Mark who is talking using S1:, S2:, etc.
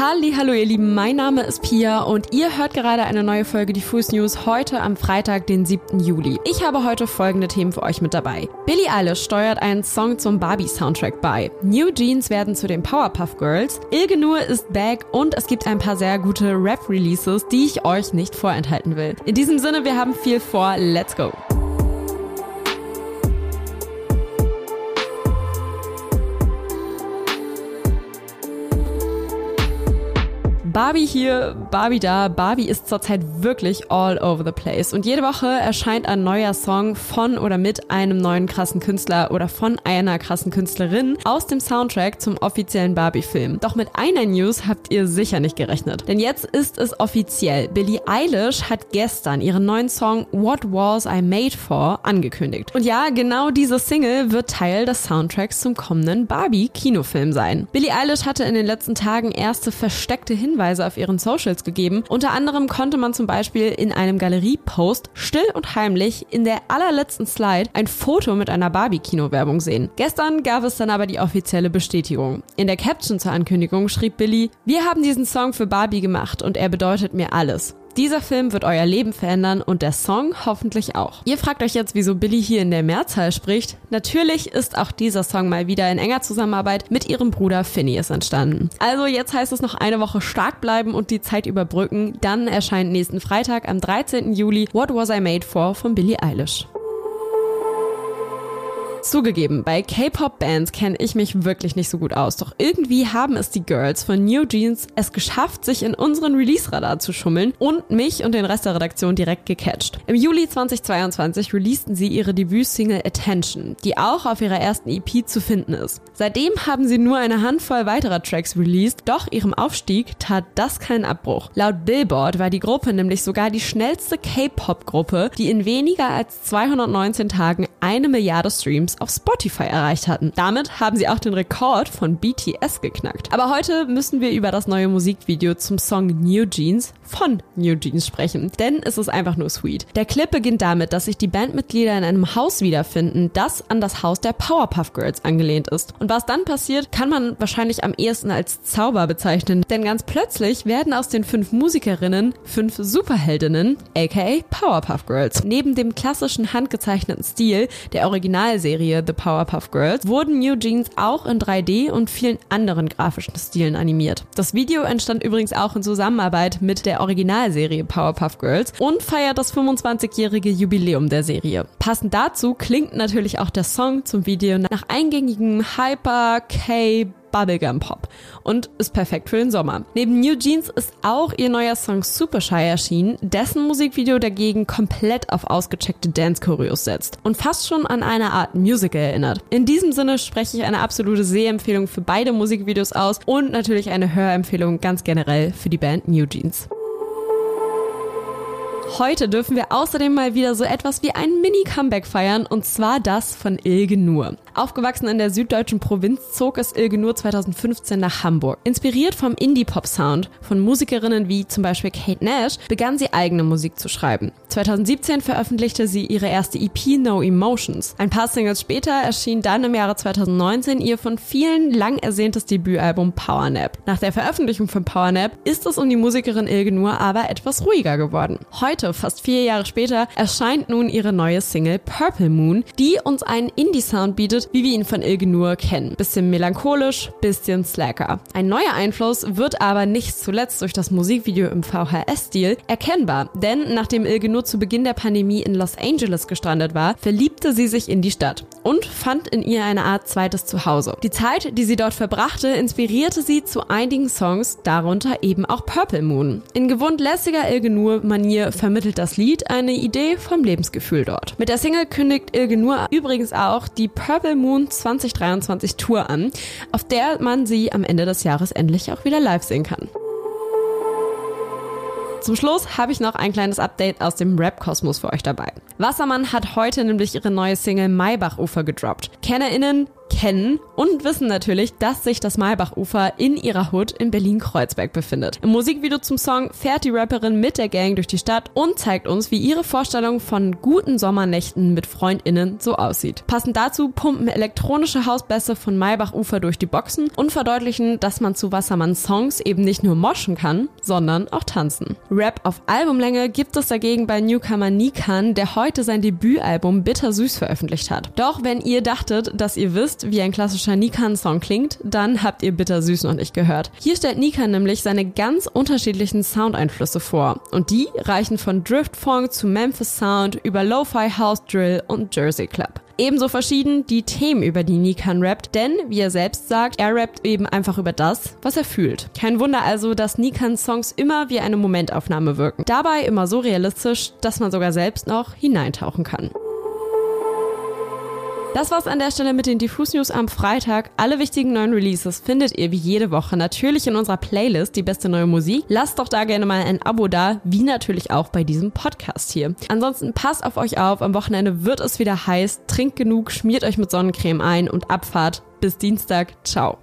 S1: Hallo ihr Lieben, mein Name ist Pia und ihr hört gerade eine neue Folge Diffus News heute am Freitag, den 7. Juli. Ich habe heute folgende Themen für euch mit dabei. Billie Eilish steuert einen Song zum Barbie-Soundtrack bei. New Jeans werden zu den Powerpuff Girls. Ilgenur ist back und es gibt ein paar sehr gute Rap-Releases, die ich euch nicht vorenthalten will. In diesem Sinne, wir haben viel vor. Let's go! Barbie hier, Barbie da. Barbie ist zurzeit wirklich all over the place. Und jede Woche erscheint ein neuer Song von oder mit einem neuen krassen Künstler oder von einer krassen Künstlerin aus dem Soundtrack zum offiziellen Barbie-Film. Doch mit einer News habt ihr sicher nicht gerechnet. Denn jetzt ist es offiziell. Billie Eilish hat gestern ihren neuen Song What Was I Made For angekündigt. Und ja, genau diese Single wird Teil des Soundtracks zum kommenden Barbie-Kinofilm sein. Billie Eilish hatte in den letzten Tagen erste versteckte Hinweise Hinweise auf ihren Socials gegeben. Unter anderem konnte man zum Beispiel in einem Galerie-Post still und heimlich in der allerletzten Slide ein Foto mit einer Barbie-Kino-Werbung sehen. Gestern gab es dann aber die offizielle Bestätigung. In der Caption zur Ankündigung schrieb Billy, wir haben diesen Song für Barbie gemacht und er bedeutet mir alles. Dieser Film wird euer Leben verändern und der Song hoffentlich auch. Ihr fragt euch jetzt, wieso Billy hier in der Mehrzahl spricht. Natürlich ist auch dieser Song mal wieder in enger Zusammenarbeit mit ihrem Bruder Phineas entstanden. Also jetzt heißt es noch eine Woche stark bleiben und die Zeit überbrücken. Dann erscheint nächsten Freitag am 13. Juli What Was I Made For von Billie Eilish. Zugegeben, bei K-Pop-Bands kenne ich mich wirklich nicht so gut aus, doch irgendwie haben es die Girls von New Jeans es geschafft, sich in unseren Release-Radar zu schummeln und mich und den Rest der Redaktion direkt gecatcht. Im Juli 2022 releasten sie ihre Debütsingle Attention, die auch auf ihrer ersten EP zu finden ist. Seitdem haben sie nur eine Handvoll weiterer Tracks released, doch ihrem Aufstieg tat das keinen Abbruch. Laut Billboard war die Gruppe nämlich sogar die schnellste K-Pop-Gruppe, die in weniger als 219 Tagen eine Milliarde Streams auf Spotify erreicht hatten. Damit haben sie auch den Rekord von BTS geknackt. Aber heute müssen wir über das neue Musikvideo zum Song New Jeans von New Jeans sprechen, denn es ist einfach nur sweet. Der Clip beginnt damit, dass sich die Bandmitglieder in einem Haus wiederfinden, das an das Haus der Powerpuff Girls angelehnt ist. Und was dann passiert, kann man wahrscheinlich am ehesten als Zauber bezeichnen, denn ganz plötzlich werden aus den fünf Musikerinnen fünf Superheldinnen, aka Powerpuff Girls. Neben dem klassischen handgezeichneten Stil der Originalserie The Powerpuff Girls wurden New Jeans auch in 3D und vielen anderen grafischen Stilen animiert. Das Video entstand übrigens auch in Zusammenarbeit mit der Originalserie Powerpuff Girls und feiert das 25-jährige Jubiläum der Serie. Passend dazu klingt natürlich auch der Song zum Video nach eingängigem Hyper K Bubblegum Pop und ist perfekt für den Sommer. Neben New Jeans ist auch ihr neuer Song Super Shy erschienen, dessen Musikvideo dagegen komplett auf ausgecheckte Dance-Choreos setzt und fast schon an eine Art Musical erinnert. In diesem Sinne spreche ich eine absolute Sehempfehlung für beide Musikvideos aus und natürlich eine Hörempfehlung ganz generell für die Band New Jeans. Heute dürfen wir außerdem mal wieder so etwas wie ein Mini-Comeback feiern und zwar das von Ilge Nur. Aufgewachsen in der süddeutschen Provinz zog es Ilge Nur 2015 nach Hamburg. Inspiriert vom Indie-Pop-Sound von Musikerinnen wie zum Beispiel Kate Nash begann sie eigene Musik zu schreiben. 2017 veröffentlichte sie ihre erste EP No Emotions. Ein paar Singles später erschien dann im Jahre 2019 ihr von vielen lang ersehntes Debütalbum Powernap. Nach der Veröffentlichung von Powernap ist es um die Musikerin Ilge Nur aber etwas ruhiger geworden. Heute, fast vier Jahre später, erscheint nun ihre neue Single Purple Moon, die uns einen Indie-Sound bietet, wie wir ihn von Ilge nur kennen. Bisschen melancholisch, bisschen slacker. Ein neuer Einfluss wird aber nicht zuletzt durch das Musikvideo im VHS-Stil erkennbar, denn nachdem Ilge nur zu Beginn der Pandemie in Los Angeles gestrandet war, verliebte sie sich in die Stadt und fand in ihr eine Art zweites Zuhause. Die Zeit, die sie dort verbrachte, inspirierte sie zu einigen Songs, darunter eben auch Purple Moon. In gewohnt lässiger Ilge Nur Manier vermittelt das Lied eine Idee vom Lebensgefühl dort. Mit der Single kündigt Ilge Nur übrigens auch die Purple Moon 2023 Tour an, auf der man sie am Ende des Jahres endlich auch wieder live sehen kann. Zum Schluss habe ich noch ein kleines Update aus dem Rap-Kosmos für euch dabei. Wassermann hat heute nämlich ihre neue Single Maybachufer gedroppt. KennerInnen kennen und wissen natürlich, dass sich das Maybachufer in ihrer Hood in Berlin-Kreuzberg befindet. Im Musikvideo zum Song fährt die Rapperin mit der Gang durch die Stadt und zeigt uns, wie ihre Vorstellung von guten Sommernächten mit FreundInnen so aussieht. Passend dazu pumpen elektronische Hausbässe von Maybachufer durch die Boxen und verdeutlichen, dass man zu Wassermanns Songs eben nicht nur moschen kann, sondern auch tanzen. Rap auf Albumlänge gibt es dagegen bei Newcomer Nikan, der heute sein Debütalbum Bittersüß veröffentlicht hat. Doch wenn ihr dachtet, dass ihr wisst, wie ein klassischer Nikan-Song klingt, dann habt ihr Bittersüß noch nicht gehört. Hier stellt Nikan nämlich seine ganz unterschiedlichen Soundeinflüsse vor. Und die reichen von Driftfunk zu Memphis Sound über Lo-Fi House Drill und Jersey Club. Ebenso verschieden die Themen, über die Nikan rappt, denn, wie er selbst sagt, er rappt eben einfach über das, was er fühlt. Kein Wunder also, dass Nikans Songs immer wie eine Momentaufnahme wirken. Dabei immer so realistisch, dass man sogar selbst noch hineintauchen kann. Das war's an der Stelle mit den Diffus News am Freitag. Alle wichtigen neuen Releases findet ihr wie jede Woche natürlich in unserer Playlist Die beste neue Musik. Lasst doch da gerne mal ein Abo da, wie natürlich auch bei diesem Podcast hier. Ansonsten passt auf euch auf. Am Wochenende wird es wieder heiß. Trinkt genug, schmiert euch mit Sonnencreme ein und Abfahrt. Bis Dienstag. Ciao.